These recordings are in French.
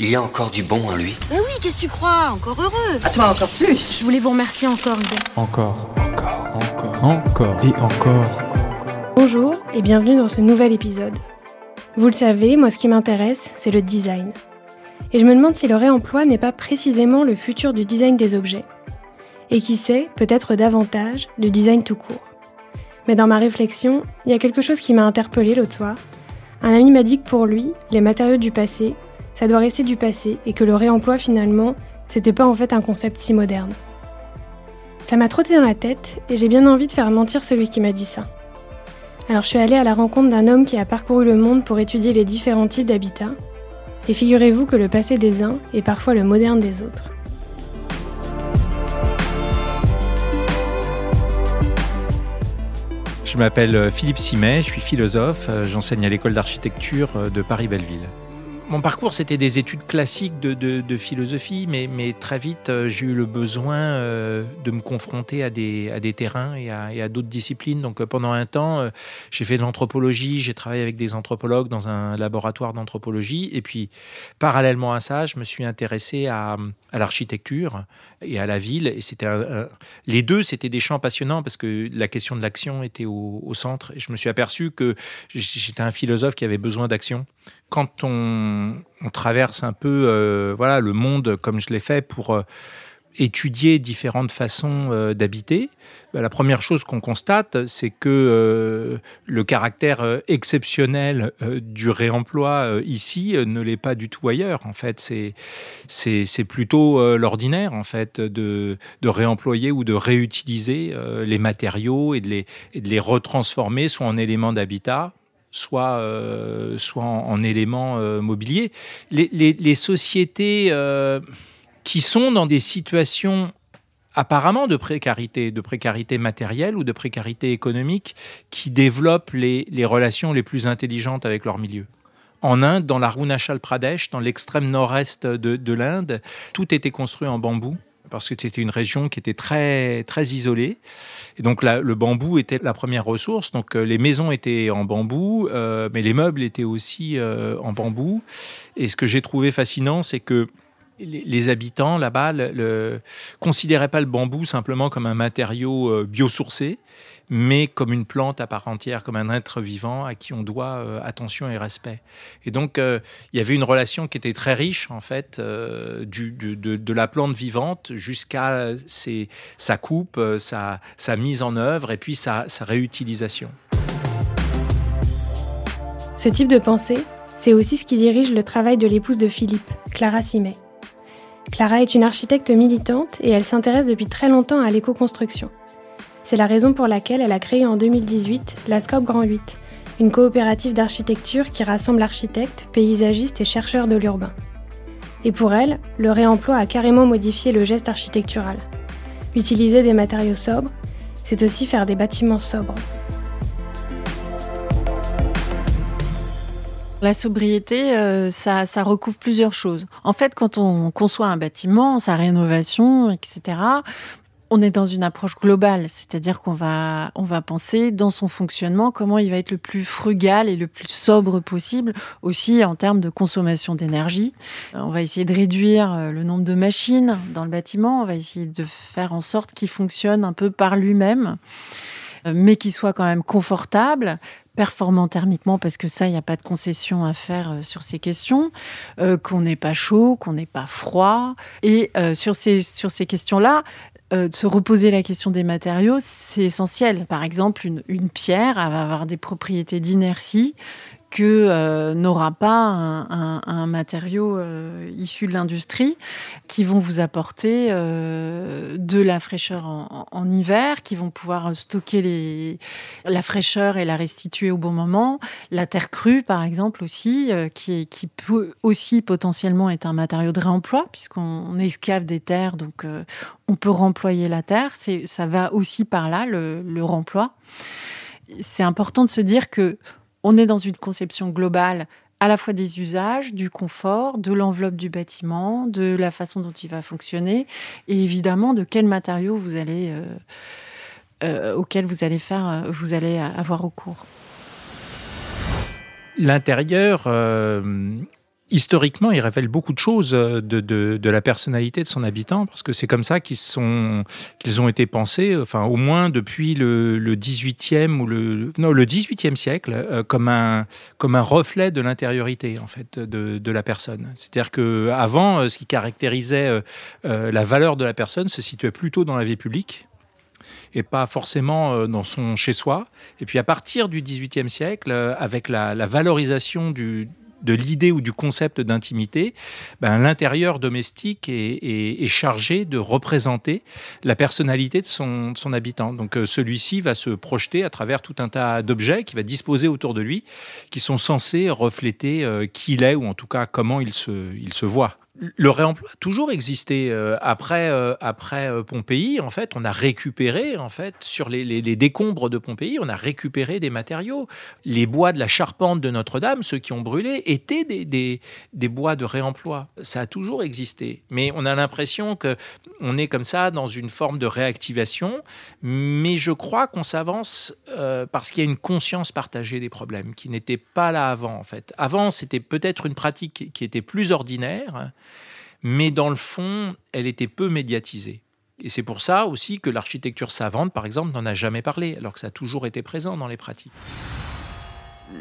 Il y a encore du bon en lui. Mais oui, qu'est-ce que tu crois? Encore heureux À toi encore plus Je voulais vous remercier encore, Hubert. Encore, encore, encore, encore et encore. Bonjour et bienvenue dans ce nouvel épisode. Vous le savez, moi ce qui m'intéresse, c'est le design. Et je me demande si le réemploi n'est pas précisément le futur du design des objets. Et qui sait, peut-être davantage, du design tout court. Mais dans ma réflexion, il y a quelque chose qui m'a interpellé l'autre soir. Un ami m'a dit que pour lui, les matériaux du passé, ça doit rester du passé et que le réemploi finalement, c'était pas en fait un concept si moderne. Ça m'a trotté dans la tête et j'ai bien envie de faire mentir celui qui m'a dit ça. Alors je suis allée à la rencontre d'un homme qui a parcouru le monde pour étudier les différents types d'habitats. Et figurez-vous que le passé des uns est parfois le moderne des autres. Je m'appelle Philippe Simet, je suis philosophe, j'enseigne à l'école d'architecture de Paris-Belleville mon parcours, c'était des études classiques de, philosophie, mais, très vite, euh, j'ai eu le besoin euh, de me confronter à des, à des terrains et à, d'autres disciplines. Donc, euh, pendant un temps, j'ai fait de l'anthropologie, j'ai travaillé avec des anthropologues dans un laboratoire d'anthropologie. Et puis, parallèlement à ça, je me suis intéressé à, à l'architecture et à la ville. Et c'était les deux, c'était des champs passionnants parce que la question de l'action était au, centre. Et je me suis aperçu que j'étais un philosophe qui avait besoin d'action quand on, traverse un peu euh, voilà, le monde comme je l'ai fait pour euh, étudier différentes façons euh, d'habiter, bah, la première chose qu'on constate, c'est que le caractère exceptionnel du réemploi ici ne l'est pas du tout ailleurs. En fait, c'est plutôt l'ordinaire en fait de, de, réemployer ou de réutiliser les matériaux et de les, de les retransformer soit en éléments d'habitat soit, euh, soit en, éléments euh, mobiliers. Les, sociétés euh, qui sont dans des situations apparemment de précarité, de précarité matérielle ou de précarité économique, qui développent les, relations les plus intelligentes avec leur milieu. En Inde, dans l'Arunachal Pradesh, dans l'extrême nord-est de, de l'Inde, tout était construit en bambou parce que c'était une région qui était très, très isolée. Et donc le bambou était la première ressource. Donc euh, les maisons étaient en bambou, euh, mais les meubles étaient aussi euh, en bambou. Et ce que j'ai trouvé fascinant, c'est que les habitants là-bas ne considéraient pas le bambou simplement comme un matériau biosourcé, mais comme une plante à part entière, comme un être vivant à qui on doit euh, attention et respect. Et donc, euh, il y avait une relation qui était très riche, en fait, euh, de, la plante vivante jusqu'à sa coupe, sa, sa, mise en œuvre et puis sa, sa réutilisation. Ce type de pensée, c'est aussi ce qui dirige le travail de l'épouse de Philippe, Clara Simet. Clara est une architecte militante et elle s'intéresse depuis très longtemps à l'éco-construction. C'est la raison pour laquelle elle a créé en 2018 la Scope Grand 8, une coopérative d'architecture qui rassemble architectes, paysagistes et chercheurs de l'urbain. Et pour elle, le réemploi a carrément modifié le geste architectural. Utiliser des matériaux sobres, c'est aussi faire des bâtiments sobres. La sobriété, euh, ça, recouvre plusieurs choses. En fait, quand on conçoit un bâtiment, sa rénovation, etc., on est dans une approche globale, c'est-à-dire qu'on va, penser dans son fonctionnement comment il va être le plus frugal et le plus sobre possible, aussi en termes de consommation d'énergie. On va essayer de réduire euh, le nombre de machines dans le bâtiment, on va essayer de faire en sorte qu'il fonctionne un peu par lui-même, euh, mais qu'il soit quand même confortable, performant thermiquement parce que ça, il n'y a pas de concession à faire euh, sur ces questions, qu'on n'est pas chaud, qu'on n'est pas froid. Et sur ces, sur ces questions-là, euh, de se reposer la question des matériaux, c'est essentiel. Par exemple, une pierre va avoir des propriétés d'inertie que euh, n'aura pas un, matériau euh, issu de l'industrie, qui vont vous apporter euh, de la fraîcheur en, hiver, qui vont pouvoir stocker la fraîcheur et la restituer au bon moment. La terre crue, par exemple, aussi, qui, peut aussi potentiellement être un matériau de réemploi, puisqu'on escave des terres, donc on peut remployer la terre. Ça va aussi par là, le remploi. C'est important de se dire que on est dans une conception globale à la fois des usages, du confort, de l'enveloppe du bâtiment, de la façon dont il va fonctionner, et évidemment de quels matériaux vous allez, euh, euh, auxquels vous allez faire, euh, vous allez avoir recours. L'intérieur historiquement, il révèle beaucoup de choses de, de, la personnalité de son habitant, parce que c'est comme ça qu'ils sont qu'ils ont été pensés, enfin au moins depuis le, le 18e ou le non le 18e siècle, comme un comme un reflet de l'intériorité en fait de, de la personne. C'est-à-dire que avant, ce qui caractérisait la valeur de la personne se situait plutôt dans la vie publique et pas forcément euh, dans son chez-soi. Et puis à partir du XVIIIe siècle, euh, avec la, valorisation du, de l'idée ou du concept d'intimité, ben, l'intérieur domestique est, chargé de représenter la personnalité de son, son habitant. Donc euh, celui-ci va se projeter à travers tout un tas d'objets qui va disposer autour de lui, qui sont censés refléter qui il est ou en tout cas comment il se, il se voit le réemploi a toujours existé. Euh, après, euh, après euh, Pompéi, en fait, on a récupéré, en fait, sur les, décombres de Pompéi, on a récupéré des matériaux. Les bois de la charpente de Notre-Dame, ceux qui ont brûlé, étaient des, des, bois de réemploi. Ça a toujours existé. Mais on a l'impression que on est comme ça dans une forme de réactivation. Mais je crois qu'on s'avance parce qu'il y a une conscience partagée des problèmes qui n'était pas là avant, en fait. Avant, c'était peut-être une pratique qui était plus ordinaire mais dans le fond, elle était peu médiatisée. Et c'est pour ça aussi que l'architecture savante, par exemple, n'en a jamais parlé, alors que ça a toujours été présent dans les pratiques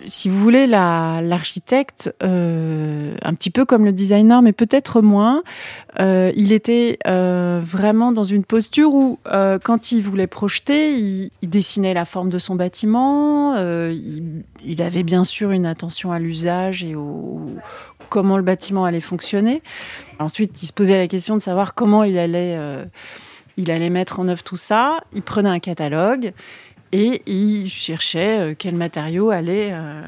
si vous voulez, l'architecte, euh, un petit peu comme le designer, mais peut-être moins, euh, il était euh, vraiment dans une posture où, quand il voulait projeter, il, dessinait la forme de son bâtiment, il, avait bien sûr une attention à l'usage et au comment le bâtiment allait fonctionner. Ensuite, il se posait la question de savoir comment il allait, il allait mettre en œuvre tout ça. Il prenait un catalogue et il cherchait euh, quels matériaux allaient. Euh,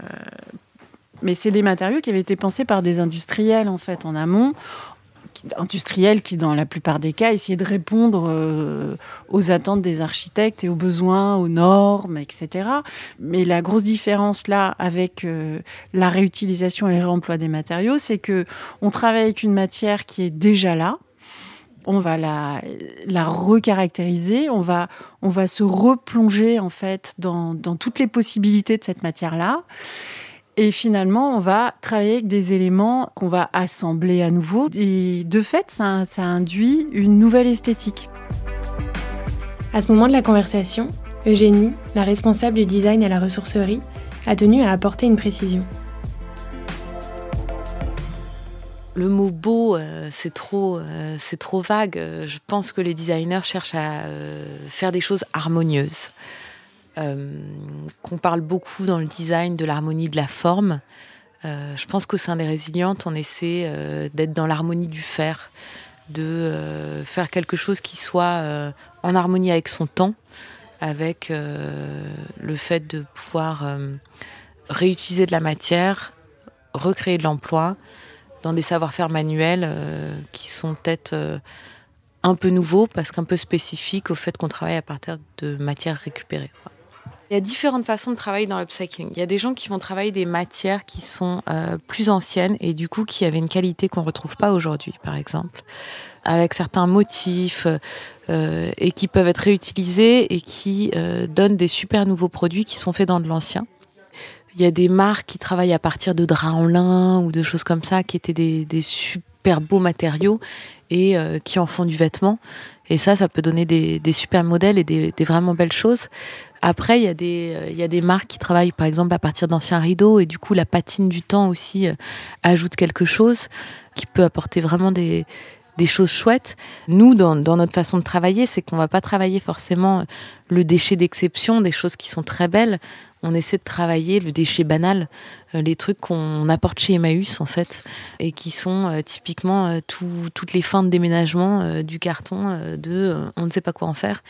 mais c'est des matériaux qui avaient été pensés par des industriels, en fait, en amont, industriels qui, dans la plupart des cas, essayaient de répondre euh, aux attentes des architectes et aux besoins, aux normes, etc. Mais la grosse différence là avec la réutilisation et le réemploi des matériaux, c'est que on travaille avec une matière qui est déjà là, on va la, la recaractériser, on va, on va se replonger en fait dans, toutes les possibilités de cette matière-là. Et finalement, on va travailler avec des éléments qu'on va assembler à nouveau. Et de fait, ça, ça induit une nouvelle esthétique. À ce moment de la conversation, Eugénie, la responsable du design à la ressourcerie, a tenu à apporter une précision. Le mot beau, euh, c'est trop, euh, trop vague. Je pense que les designers cherchent à euh, faire des choses harmonieuses. qu'on parle beaucoup dans le design de l'harmonie de la forme. je pense qu'au sein des résilientes, on essaie d'être dans l'harmonie du faire, de faire quelque chose qui soit en harmonie avec son temps, avec le fait de pouvoir réutiliser de la matière, recréer de l'emploi dans des savoir-faire manuels euh, qui sont peut-être euh, un peu nouveaux parce qu'un peu spécifiques au fait qu'on travaille à partir de matières récupérées. Il y a différentes façons de travailler dans l'upcycling. Il y a des gens qui vont travailler des matières qui sont euh, plus anciennes et du coup qui avaient une qualité qu'on ne retrouve pas aujourd'hui, par exemple, avec certains motifs et qui peuvent être réutilisés et qui donnent des super nouveaux produits qui sont faits dans de l'ancien. Il y a des marques qui travaillent à partir de draps en lin ou de choses comme ça, qui étaient des, super beaux matériaux et euh, qui en font du vêtement. Et ça, ça peut donner des, super modèles et des, vraiment belles choses. Après, il y, a des, euh, il y a des marques qui travaillent par exemple à partir d'anciens rideaux et du coup la patine du temps aussi euh, ajoute quelque chose qui peut apporter vraiment des, des choses chouettes. Nous, dans, dans notre façon de travailler, c'est qu'on va pas travailler forcément le déchet d'exception, des choses qui sont très belles on essaie de travailler le déchet banal, euh, les trucs qu'on apporte chez Emmaüs en fait, et qui sont euh, typiquement euh, toutes les fins de déménagement du carton de on ne sait pas quoi en faire.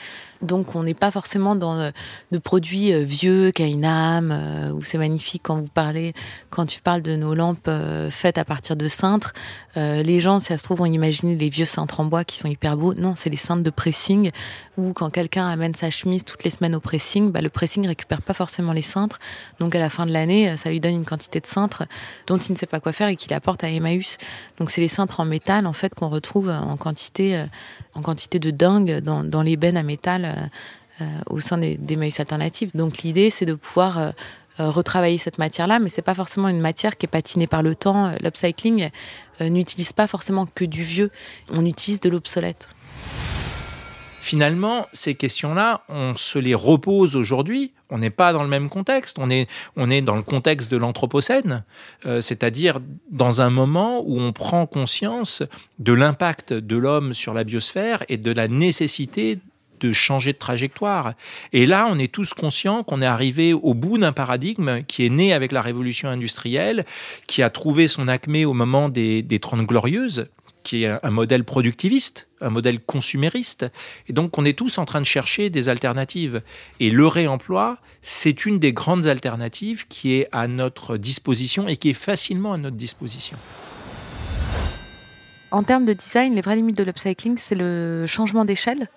Donc on n'est pas forcément dans de produits vieux qui a une âme, où c'est magnifique quand vous parlez, quand tu parles de nos lampes faites à partir de cintres. les gens, si ça se trouve, vont imaginer les vieux cintres en bois qui sont hyper beaux. Non, c'est les cintres de pressing, où quand quelqu'un amène sa chemise toutes les semaines au pressing, bah, le pressing récupère pas forcément les cintres. Donc à la fin de l'année, ça lui donne une quantité de cintres dont il ne sait pas quoi faire et qu'il apporte à Emmaüs. Donc c'est les cintres en métal en fait qu'on retrouve en quantité, euh, en quantité de dingue dans, dans les bennes à métal. Euh, au sein des, des alternatives. Donc l'idée, c'est de pouvoir retravailler cette matière-là, mais c'est pas forcément une matière qui est patinée par le temps. L'upcycling n'utilise pas forcément que du vieux, on utilise de l'obsolète. Finalement, ces questions-là, on se les repose aujourd'hui. On n'est pas dans le même contexte. On est, on est dans le contexte de l'Anthropocène, euh, c'est-à-dire dans un moment où on prend conscience de l'impact de l'homme sur la biosphère et de la nécessité de changer de trajectoire. Et là, on est tous conscients qu'on est arrivé au bout d'un paradigme qui est né avec la révolution industrielle, qui a trouvé son acmé au moment des, des Trente Glorieuses, qui est un modèle productiviste, un modèle consumériste. Et donc, on est tous en train de chercher des alternatives. Et le réemploi, c'est une des grandes alternatives qui est à notre disposition et qui est facilement à notre disposition. En termes de design, les vraies limites de l'upcycling, c'est le changement d'échelle.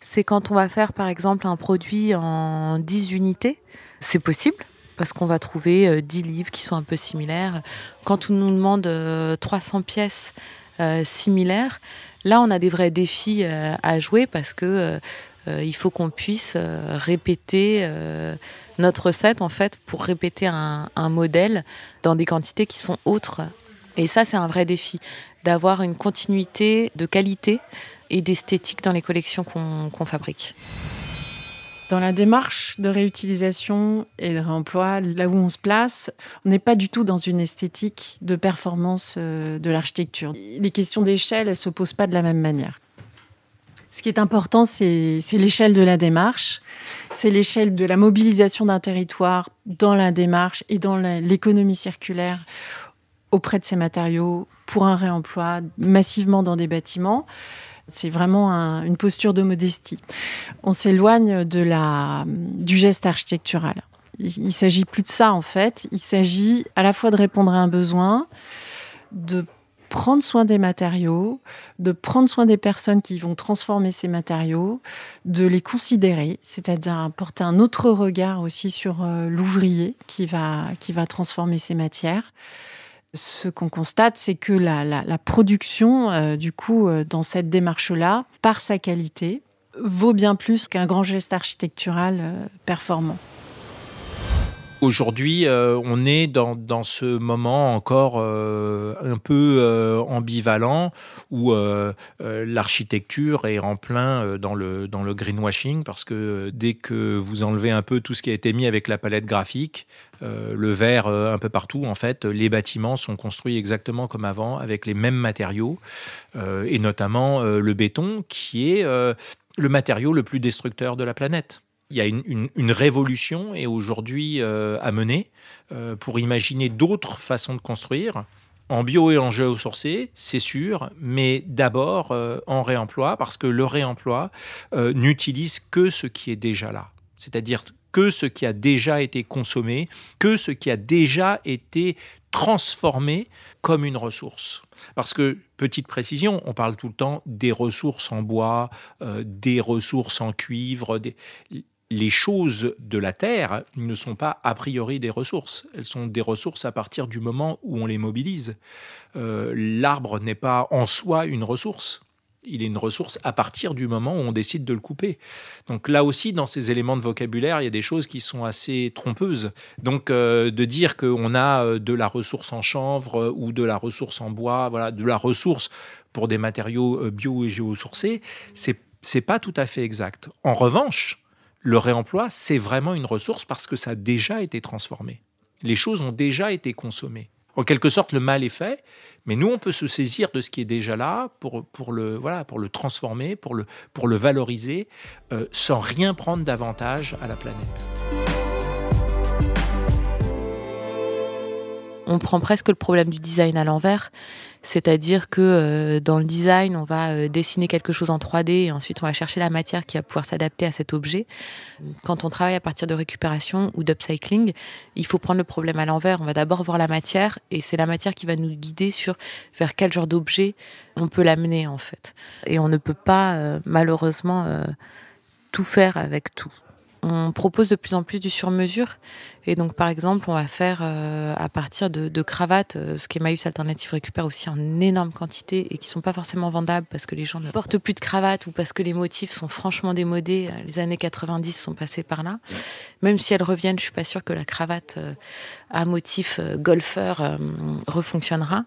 C'est quand on va faire, par exemple, un produit en 10 unités. C'est possible, parce qu'on va trouver 10 euh, livres qui sont un peu similaires. Quand on nous demande 300 euh, pièces similaires. Là, on a des vrais défis euh, à jouer parce que euh, il faut qu'on puisse répéter notre recette en fait pour répéter un, modèle dans des quantités qui sont autres. Et ça, c'est un vrai défi d'avoir une continuité de qualité et d'esthétique dans les collections qu'on fabrique. Dans la démarche de réutilisation et de réemploi, là où on se place, on n'est pas du tout dans une esthétique de performance euh, de l'architecture. Les questions d'échelle, elles se posent pas de la même manière. Ce qui est important, c'est l'échelle de la démarche, c'est l'échelle de la mobilisation d'un territoire dans la démarche et dans l'économie circulaire auprès de ces matériaux pour un réemploi massivement dans des bâtiments. C'est vraiment une posture de modestie. On s'éloigne de la, du geste architectural. Il, ne s'agit plus de ça en fait. Il s'agit à la fois de répondre à un besoin, de prendre soin des matériaux, de prendre soin des personnes qui vont transformer ces matériaux, de les considérer, c'est-à-dire porter un autre regard aussi sur euh, l'ouvrier qui va, qui va transformer ces matières ce qu'on constate, c'est que la, production, euh, du coup, euh, dans cette démarche-là, par sa qualité, vaut bien plus qu'un grand geste architectural euh, performant. Aujourd'hui, on est dans, ce moment encore un peu ambivalent où l'architecture est en plein dans le, dans le greenwashing parce que dès que vous enlevez un peu tout ce qui a été mis avec la palette graphique, euh, le euh, un peu partout. En fait, les bâtiments sont construits exactement comme avant, avec les mêmes matériaux, euh, et notamment le béton, qui est le matériau le plus destructeur de la planète. Il y a une, révolution et aujourd'hui à mener pour imaginer d'autres façons de construire en bio et en géosourcé, c'est sûr, mais d'abord en réemploi, parce que le réemploi n'utilise que ce qui est déjà là. C'est-à-dire que ce qui a déjà été consommé, que ce qui a déjà été transformé comme une ressource. Parce que, petite précision, on parle tout le temps des ressources en bois, euh, des ressources en cuivre, les choses de la Terre ne sont pas a priori des ressources. Elles sont des ressources à partir du moment où on les mobilise. Euh, l'arbre n'est pas en soi une ressource il est une ressource à partir du moment où on décide de le couper. Donc là aussi, dans ces éléments de vocabulaire, il y a des choses qui sont assez trompeuses. Donc euh, de dire qu'on a euh, de la ressource en chanvre ou de la ressource en bois, voilà, de la ressource pour des matériaux bio et géosourcés, c'est c'est pas tout à fait exact. En revanche, le réemploi, c'est vraiment une ressource parce que ça a déjà été transformé. Les choses ont déjà été consommées. En quelque sorte, le mal est fait, mais nous, on peut se saisir de ce qui est déjà là pour, pour, le, voilà, pour le transformer, pour le, pour le valoriser, euh, sans rien prendre davantage à la planète. On prend presque le problème du design à l'envers. C'est-à-dire que euh, dans le design, on va euh, dessiner quelque chose en 3D et ensuite on va chercher la matière qui va pouvoir s'adapter à cet objet. Quand on travaille à partir de récupération ou d'upcycling, il faut prendre le problème à l'envers. On va d'abord voir la matière et c'est la matière qui va nous guider sur vers quel genre d'objet on peut l'amener en fait. Et on ne peut pas euh, malheureusement tout faire avec tout. On propose de plus en plus du sur-mesure. Et donc, par exemple, on va faire euh, à partir de, de cravates, euh, ce qu'Emmaüs Alternative récupère aussi en énorme quantité et qui sont pas forcément vendables parce que les gens ne portent plus de cravates ou parce que les motifs sont franchement démodés. Les années 90 sont passées par là. Même si elles reviennent, je suis pas sûre que la cravate euh, à motif golfeur refonctionnera.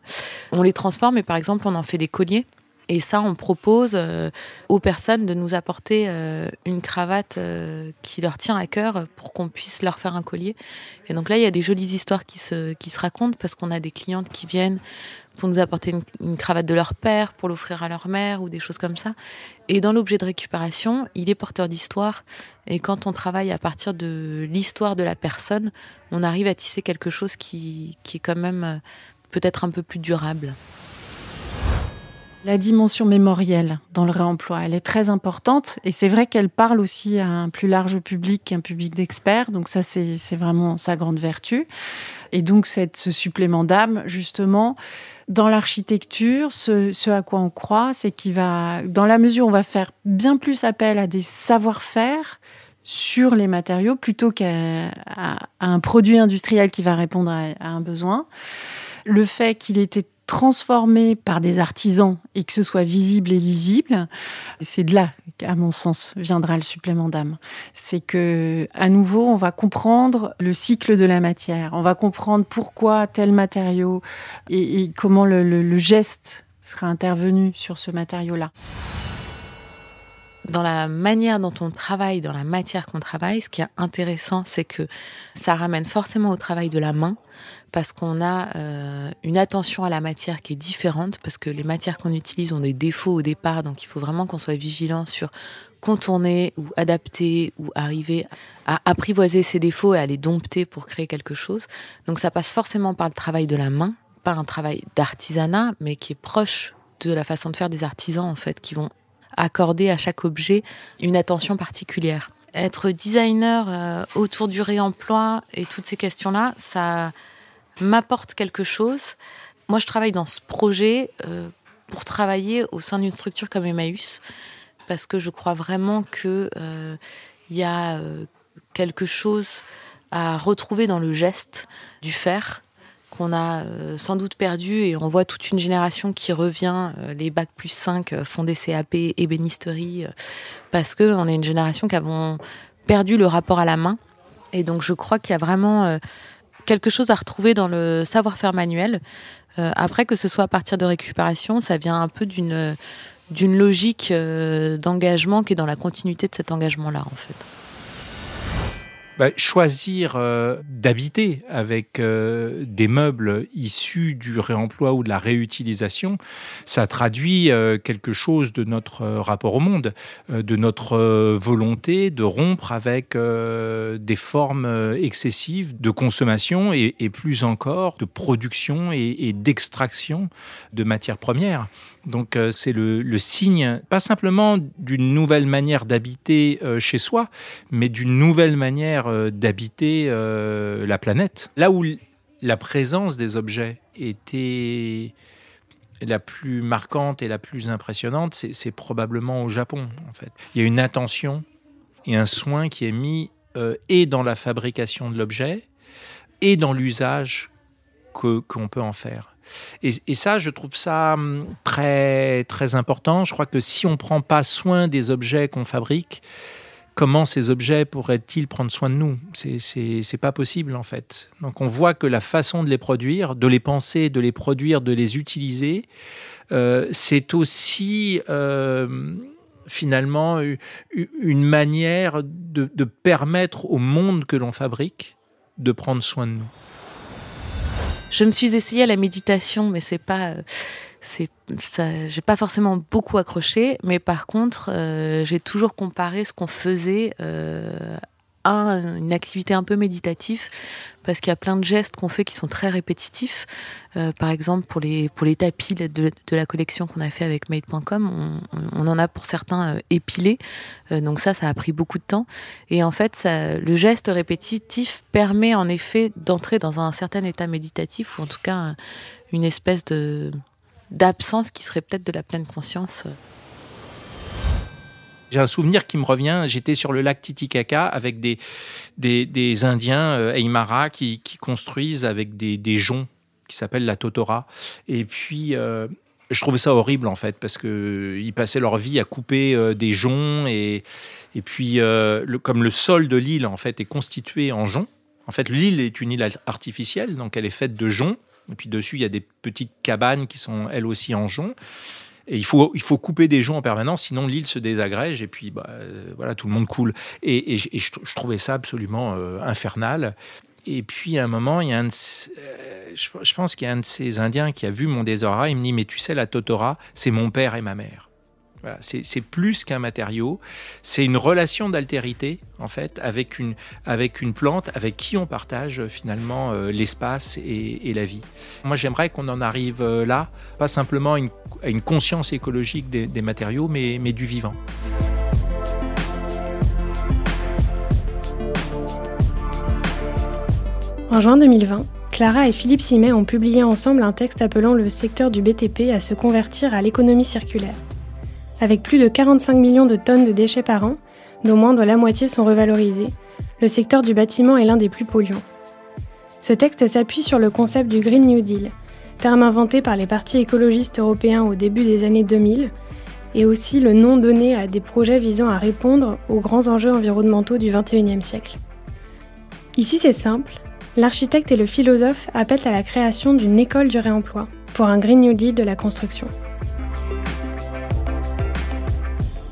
On les transforme et par exemple, on en fait des colliers. Et ça, on propose euh, aux personnes de nous apporter euh, une cravate euh, qui leur tient à cœur pour qu'on puisse leur faire un collier. Et donc là, il y a des jolies histoires qui se, qui se racontent parce qu'on a des clientes qui viennent pour nous apporter une, cravate de leur père, pour l'offrir à leur mère ou des choses comme ça. Et dans l'objet de récupération, il est porteur d'histoire. Et quand on travaille à partir de l'histoire de la personne, on arrive à tisser quelque chose qui, qui est quand même peut-être un peu plus durable. La dimension mémorielle dans le réemploi, elle est très importante et c'est vrai qu'elle parle aussi à un plus large public qu'un public d'experts. Donc ça, c'est vraiment sa grande vertu. Et donc ce supplément d'âme, justement, dans l'architecture, ce, à quoi on croit, c'est qu'il va, dans la mesure où on va faire bien plus appel à des savoir-faire, sur les matériaux plutôt qu'à un produit industriel qui va répondre à un besoin. Le fait qu'il était transformé par des artisans et que ce soit visible et lisible, c'est de là, à mon sens, viendra le supplément d'âme. C'est que, à nouveau, on va comprendre le cycle de la matière, on va comprendre pourquoi tel matériau et, comment le geste sera intervenu sur ce matériau-là dans la manière dont on travaille, dans la matière qu'on travaille, ce qui est intéressant, c'est que ça ramène forcément au travail de la main, parce qu'on a euh, une attention à la matière qui est différente, parce que les matières qu'on utilise ont des défauts au départ, donc il faut vraiment qu'on soit vigilant sur contourner ou adapter ou arriver à apprivoiser ces défauts et à les dompter pour créer quelque chose. Donc ça passe forcément par le travail de la main, par un travail d'artisanat, mais qui est proche de la façon de faire des artisans en fait, qui vont accorder à chaque objet une attention particulière. Être designer euh, autour du réemploi et toutes ces questions-là, ça m'apporte quelque chose. Moi, je travaille dans ce projet euh, pour travailler au sein d'une structure comme Emmaüs, parce que je crois vraiment qu'il euh, y a quelque chose à retrouver dans le geste du faire qu'on a euh, sans doute perdu et on voit toute une génération qui revient, euh, les bacs plus 5 euh, font des CAP, ébénisterie, parce que on est une génération qui avons perdu le rapport à la main. Et donc je crois qu'il y a vraiment quelque chose à retrouver dans le savoir-faire manuel. Après, que ce soit à partir de récupération, ça vient un peu d'une d'une logique d'engagement qui est dans la continuité de cet engagement-là, en fait. Bah, choisir euh, d'habiter avec euh, des meubles issus du réemploi ou de la réutilisation, ça traduit euh, quelque chose de notre rapport au monde, de notre volonté de rompre avec des formes excessives de consommation et, plus encore de production et, d'extraction de matières premières. Donc c'est le, signe, pas simplement d'une nouvelle manière d'habiter chez soi, mais d'une nouvelle manière euh, d'habiter euh, la planète. Là où la présence des objets était la plus marquante et la plus impressionnante, c'est probablement au Japon. En fait, il y a une attention et un soin qui est mis euh, et dans la fabrication de l'objet et dans l'usage qu'on qu peut en faire. Et, et, ça, je trouve ça hum, très, très important. Je crois que si on ne prend pas soin des objets qu'on fabrique, comment ces objets pourraient-ils prendre soin de nous? C'est pas possible en fait. Donc on voit que la façon de les produire, de les penser, de les produire, de les utiliser, euh, c'est aussi euh, finalement une manière de, de permettre au monde que l'on fabrique de prendre soin de nous. Je me suis essayée à la méditation, mais c'est pas, c'est, ça, j'ai pas forcément beaucoup accroché. Mais par contre, euh, j'ai toujours comparé ce qu'on faisait euh, à une activité un peu méditative, parce qu'il y a plein de gestes qu'on fait qui sont très répétitifs. Euh, par exemple, pour les pour les tapis de, de la collection qu'on a fait avec Made.com, on, en a pour certains épilés. Donc ça, ça a pris beaucoup de temps. Et en fait, le geste répétitif permet en effet d'entrer dans un certain état méditatif ou en tout cas une espèce de d'absence qui serait peut-être de la pleine conscience. J'ai un souvenir qui me revient. J'étais sur le lac Titicaca avec des, des, Indiens euh, Aymara qui, construisent avec des, des joncs qui s'appellent la totora. Et puis, euh, je trouvais ça horrible en fait parce que ils passaient leur vie à couper euh, des joncs et, et puis comme le sol de l'île en fait est constitué en joncs. En fait, l'île est une île artificielle, donc elle est faite de joncs. Et puis dessus, il y a des petites cabanes qui sont elles aussi en joncs. Et il faut, il faut couper des joncs en permanence, sinon l'île se désagrège et puis bah, euh, voilà, tout le monde coule. Et, je, trouvais ça absolument euh, infernal. Et puis à un moment, il y a un euh, je, pense qu'il y a un de ces Indiens qui a vu mon désordre. Il me dit Mais tu sais, la Totora, c'est mon père et ma mère c'est plus qu'un matériau, c'est une relation d'altérité en fait avec une, avec une plante avec qui on partage euh, finalement euh, l'espace et, la vie. Moi j'aimerais qu'on en arrive euh, là, pas simplement à une, conscience écologique des, matériaux, mais, mais du vivant. En juin 2020, Clara et Philippe Simet ont publié ensemble un texte appelant le secteur du BTP à se convertir à l'économie circulaire. Avec plus de 45 millions de tonnes de déchets par an, dont moins de la moitié sont revalorisés, le secteur du bâtiment est l'un des plus polluants. Ce texte s'appuie sur le concept du Green New Deal, terme inventé par les partis écologistes européens au début des années 2000, et aussi le nom donné à des projets visant à répondre aux grands enjeux environnementaux du XXIe siècle. Ici c'est simple, l'architecte et le philosophe appellent à la création d'une école du réemploi pour un Green New Deal de la construction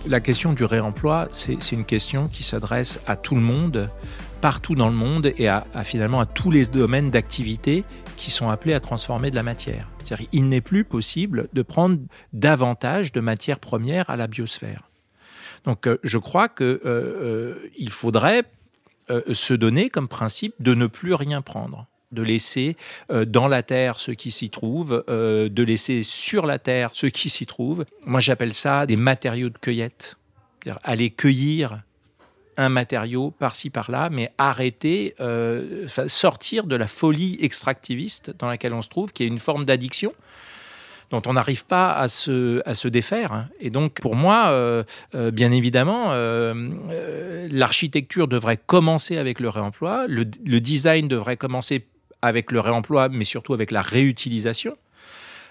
la question du réemploi, c'est une question qui s'adresse à tout le monde, partout dans le monde et à, finalement à tous les domaines d'activité qui sont appelés à transformer de la matière. Il n'est plus possible de prendre davantage de matières premières à la biosphère. Donc euh, je crois qu'il euh, euh, faudrait se donner comme principe de ne plus rien prendre de laisser euh, dans la terre ce qui s'y trouve, euh, de laisser sur la terre ce qui s'y trouve. Moi, j'appelle ça des matériaux de cueillette. Aller cueillir un matériau par-ci par-là, mais arrêter, euh, sortir de la folie extractiviste dans laquelle on se trouve, qui est une forme d'addiction dont on n'arrive pas à se, à se défaire. Et donc, pour moi, bien évidemment, l'architecture devrait commencer avec le réemploi, le, design devrait commencer avec le réemploi, mais surtout avec la réutilisation.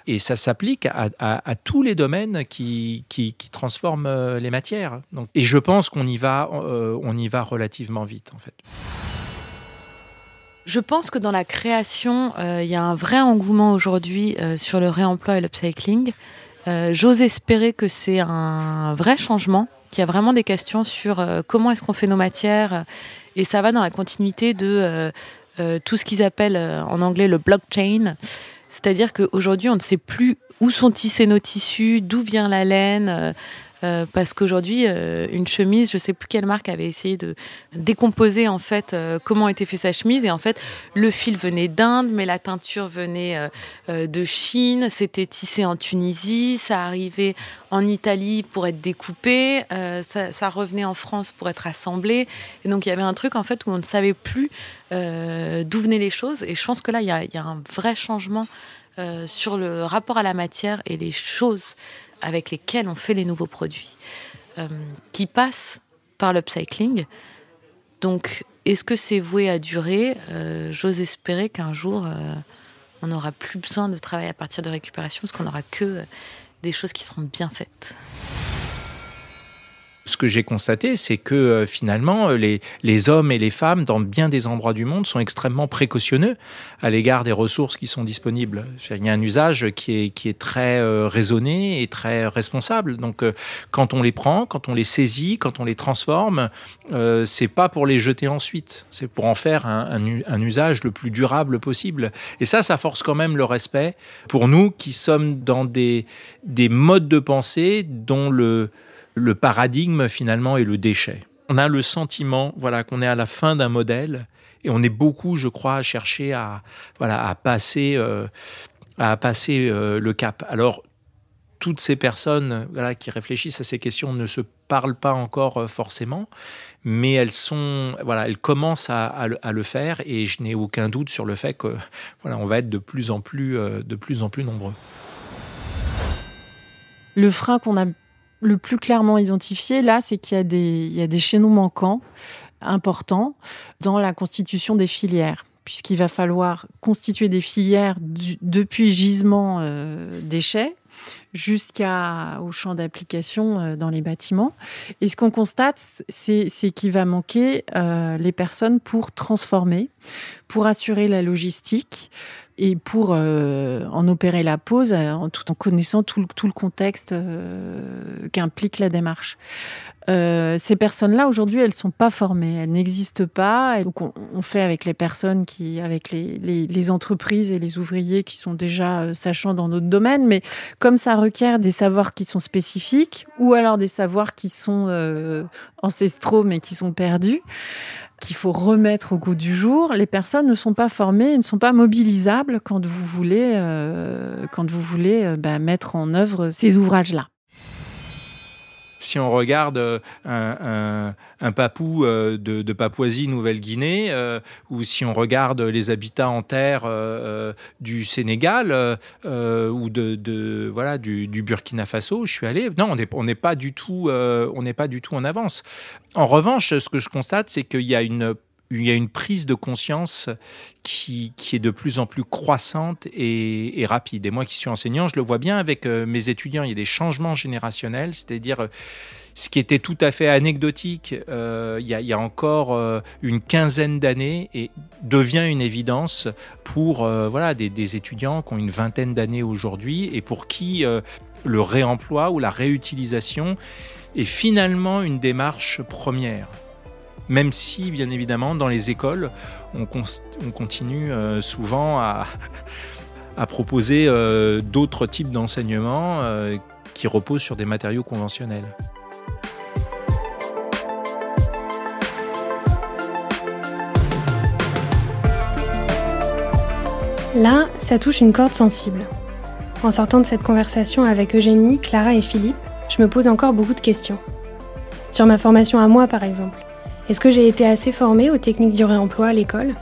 Et ça s'applique à, tous les domaines qui, qui, transforment euh, les matières. Et je pense qu'on y, va, euh, y va relativement vite, en fait. Je pense que dans la création, euh, il y a un vrai engouement aujourd'hui sur le réemploi et l'upcycling. J'ose espérer que c'est un vrai changement, qu'il y a vraiment des questions sur comment est-ce qu'on fait nos matières. Et ça va dans la continuité de euh, tout ce qu'ils appellent euh, en anglais le blockchain. C'est-à-dire qu'aujourd'hui, on ne sait plus où sont tissés nos tissus, d'où vient la laine. Euh, parce qu'aujourd'hui, euh, une chemise, je sais plus quelle marque avait essayé de décomposer en fait euh, comment était fait sa chemise. Et en fait le fil venait d'Inde, mais la teinture venait de Chine, c'était tissé en Tunisie, ça arrivait en Italie pour être découpé, ça, revenait en France pour être assemblé. Et donc il y avait un truc en fait où on ne savait plus d'où venaient les choses. Et je pense que là il y a un vrai changement sur le rapport à la matière et les choses avec lesquels on fait les nouveaux produits, euh, qui passent par l'upcycling. Donc, est-ce que c'est voué à durer? Euh, J'ose espérer qu'un jour, euh, on n'aura plus besoin de travailler à partir de récupération, parce qu'on n'aura que des choses qui seront bien faites ce que j'ai constaté, c'est que euh, finalement, euh, les, hommes et les femmes, dans bien des endroits du monde, sont extrêmement précautionneux à l'égard des ressources qui sont disponibles. Il y a un usage qui est, très euh, raisonné et très responsable. Donc, quand on les prend, quand on les saisit, quand on les transforme, euh, c'est pas pour les jeter ensuite. C'est pour en faire un, usage le plus durable possible. Et ça, ça force quand même le respect pour nous qui sommes dans des modes de pensée dont le le paradigme finalement est le déchet. On a le sentiment voilà, qu'on est à la fin d'un modèle et on est beaucoup, je crois, à chercher à, voilà, à passer, euh, à passer euh, le cap. Alors, toutes ces personnes qui réfléchissent à ces questions ne se parlent pas encore euh, forcément, mais elles sont, voilà, elles commencent à, le, faire et je n'ai aucun doute sur le fait que voilà, on va être de plus en plus, de plus en plus nombreux. Le frein qu'on a le plus clairement identifié, là, c'est qu'il y, a des, chaînons manquants importants dans la constitution des filières puisqu'il va falloir constituer des filières depuis gisement euh, déchets jusqu'au champ d'application euh, dans les bâtiments. Et ce qu'on constate, c'est qu'il va manquer euh, les personnes pour transformer, pour assurer la logistique, et pour en opérer la pause tout en connaissant tout, tout le contexte qu'implique la démarche. Euh, ces personnes-là, aujourd'hui, elles sont pas formées, elles n'existent pas. donc, on, fait avec les personnes qui, avec les, les, entreprises et les ouvriers qui sont déjà euh, sachants dans notre domaine. Mais comme ça requiert des savoirs qui sont spécifiques ou alors des savoirs qui sont euh, ancestraux mais qui sont perdus, qu'il faut remettre au goût du jour, les personnes ne sont pas formées, ne sont pas mobilisables quand vous voulez, quand vous voulez bah, mettre en œuvre ces ouvrages-là. Si on regarde euh, un, papou euh, de, Papouasie-Nouvelle-Guinée, euh, ou si on regarde les habitats en terre du Sénégal ou de, voilà du, Burkina Faso, je suis allé. Non, on n'est pas du tout, on n'est pas du tout en avance. En revanche, ce que je constate, c'est qu'il y a une il y a une prise de conscience qui, qui est de plus en plus croissante et, rapide. Et moi qui suis enseignant, je le vois bien avec euh, mes étudiants, il y a des changements générationnels, c'est-à-dire euh, ce qui était tout à fait anecdotique euh, il, y a, il, y a, encore une quinzaine d'années et devient une évidence pour voilà, des, des, étudiants qui ont une vingtaine d'années aujourd'hui et pour qui le réemploi ou la réutilisation est finalement une démarche première même si, bien évidemment, dans les écoles, on, continue euh, souvent à, proposer euh, d'autres types d'enseignements euh, qui reposent sur des matériaux conventionnels. Là, ça touche une corde sensible. En sortant de cette conversation avec Eugénie, Clara et Philippe, je me pose encore beaucoup de questions. Sur ma formation à moi, par exemple. Est-ce que j'ai été assez formée aux techniques du réemploi à l'école?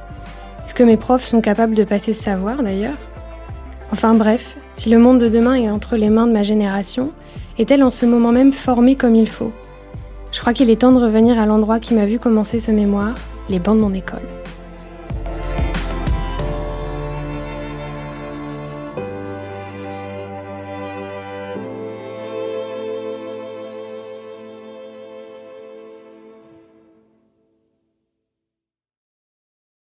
Est-ce que mes profs sont capables de passer ce savoir d'ailleurs? Enfin bref, si le monde de demain est entre les mains de ma génération, est-elle en ce moment même formée comme il faut? Je crois qu'il est temps de revenir à l'endroit qui m'a vu commencer ce mémoire, les bancs de mon école.